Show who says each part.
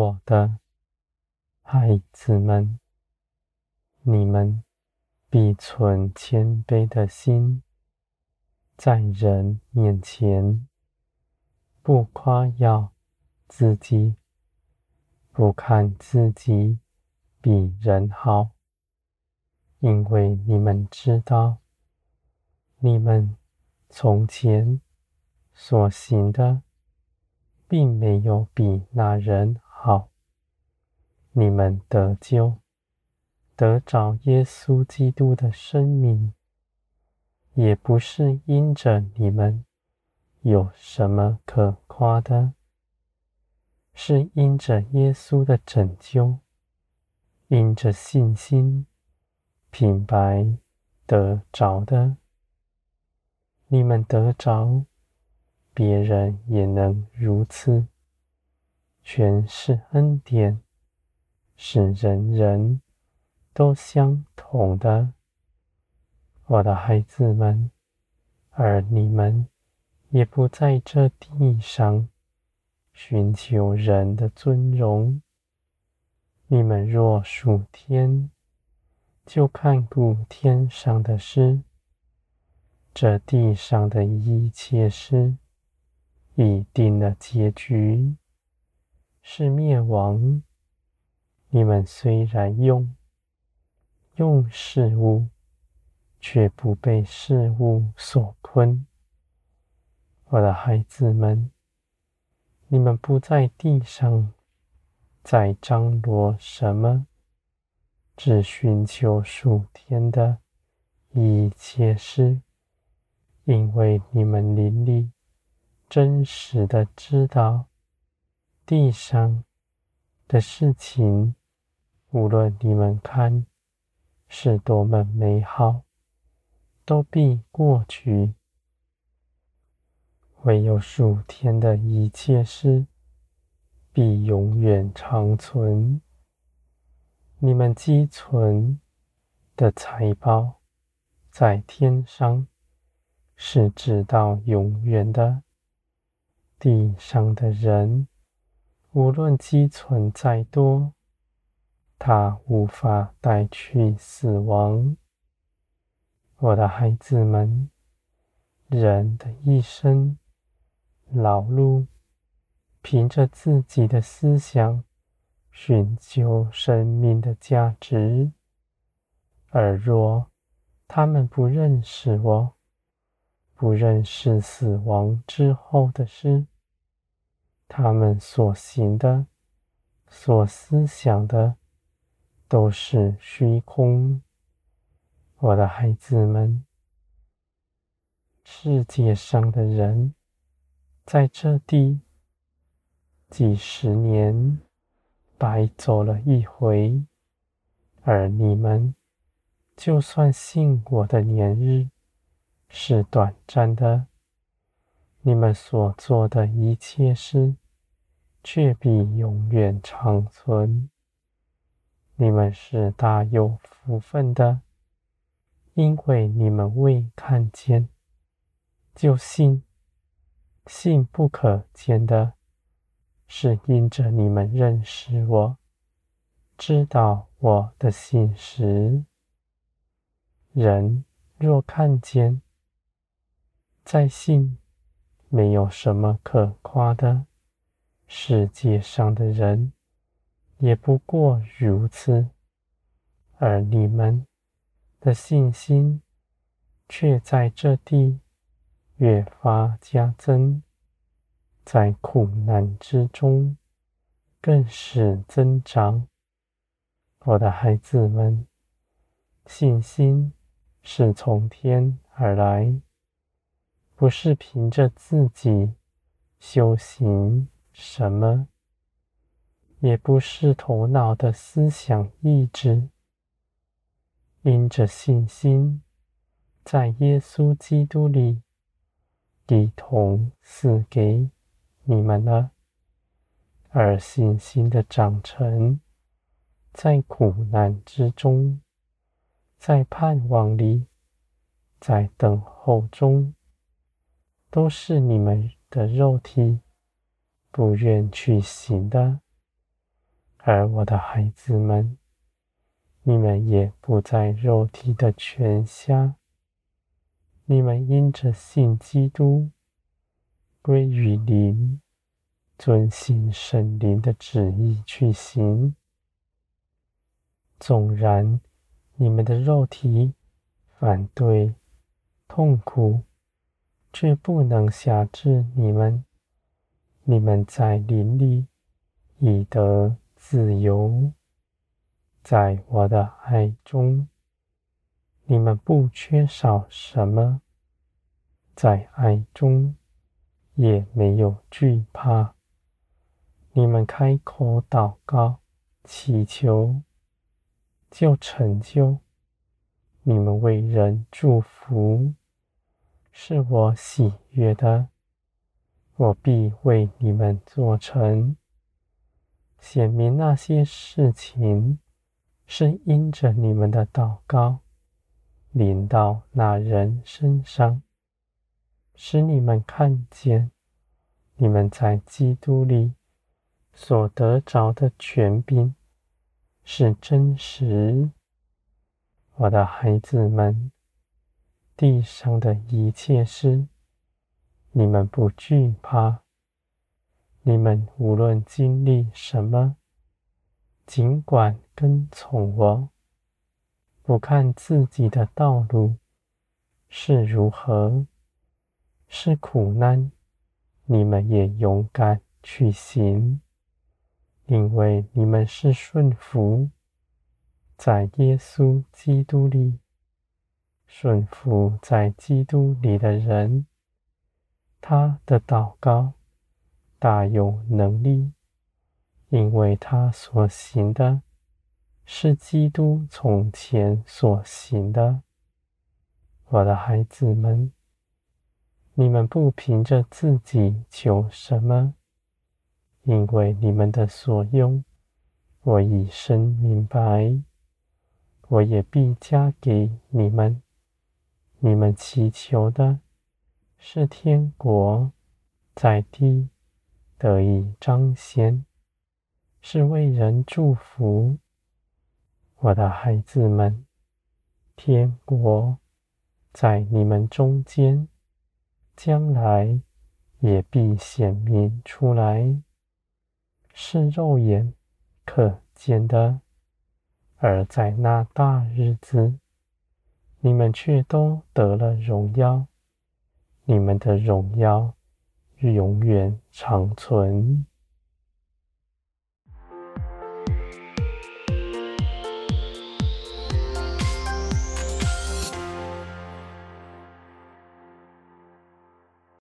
Speaker 1: 我的孩子们，你们必存谦卑的心，在人面前，不夸耀自己，不看自己比人好，因为你们知道，你们从前所行的，并没有比那人好，你们得救，得着耶稣基督的生命，也不是因着你们有什么可夸的，是因着耶稣的拯救，因着信心，品白得着的。你们得着，别人也能如此。全是恩典，是人人都相同的，我的孩子们，而你们也不在这地上寻求人的尊荣。你们若属天，就看顾天上的事，这地上的一切事已定了结局。是灭亡。你们虽然用用事物，却不被事物所吞。我的孩子们，你们不在地上再张罗什么，只寻求属天的一切事，因为你们灵里真实的知道。地上的事情，无论你们看是多么美好，都必过去；唯有属天的一切事，必永远长存。你们积存的财宝在天上，是直到永远的。地上的人。无论积存再多，它无法带去死亡。我的孩子们，人的一生劳碌，凭着自己的思想寻求生命的价值，而若他们不认识我，不认识死亡之后的事。他们所行的、所思想的，都是虚空。我的孩子们，世界上的人在这地几十年白走了一回，而你们就算信我的年日是短暂的，你们所做的一切事。却必永远长存。你们是大有福分的，因为你们未看见就信，信不可见的，是因着你们认识我，知道我的信实。人若看见，在信，没有什么可夸的。世界上的人也不过如此，而你们的信心却在这地越发加增，在苦难之中更是增长。我的孩子们，信心是从天而来，不是凭着自己修行。什么？也不是头脑的思想意志，因着信心，在耶稣基督里一同赐给你们了。而信心的长成，在苦难之中，在盼望里，在等候中，都是你们的肉体。不愿去行的，而我的孩子们，你们也不在肉体的权下，你们因着信基督，归于灵，遵行圣灵的旨意去行。纵然你们的肉体反对、痛苦，却不能辖制你们。你们在林里已得自由，在我的爱中，你们不缺少什么，在爱中也没有惧怕。你们开口祷告、祈求，就成就。你们为人祝福，是我喜悦的。我必为你们做成，显明那些事情是因着你们的祷告临到那人身上，使你们看见你们在基督里所得着的权柄是真实。我的孩子们，地上的一切事。你们不惧怕，你们无论经历什么，尽管跟从我，不看自己的道路是如何，是苦难，你们也勇敢去行，因为你们是顺服在耶稣基督里，顺服在基督里的人。他的祷告大有能力，因为他所行的是基督从前所行的。我的孩子们，你们不凭着自己求什么，因为你们的所用，我已深明白，我也必加给你们。你们祈求的。是天国在地得以彰显，是为人祝福。我的孩子们，天国在你们中间，将来也必显明出来，是肉眼可见的。而在那大日子，你们却都得了荣耀。你们的荣耀永远长存。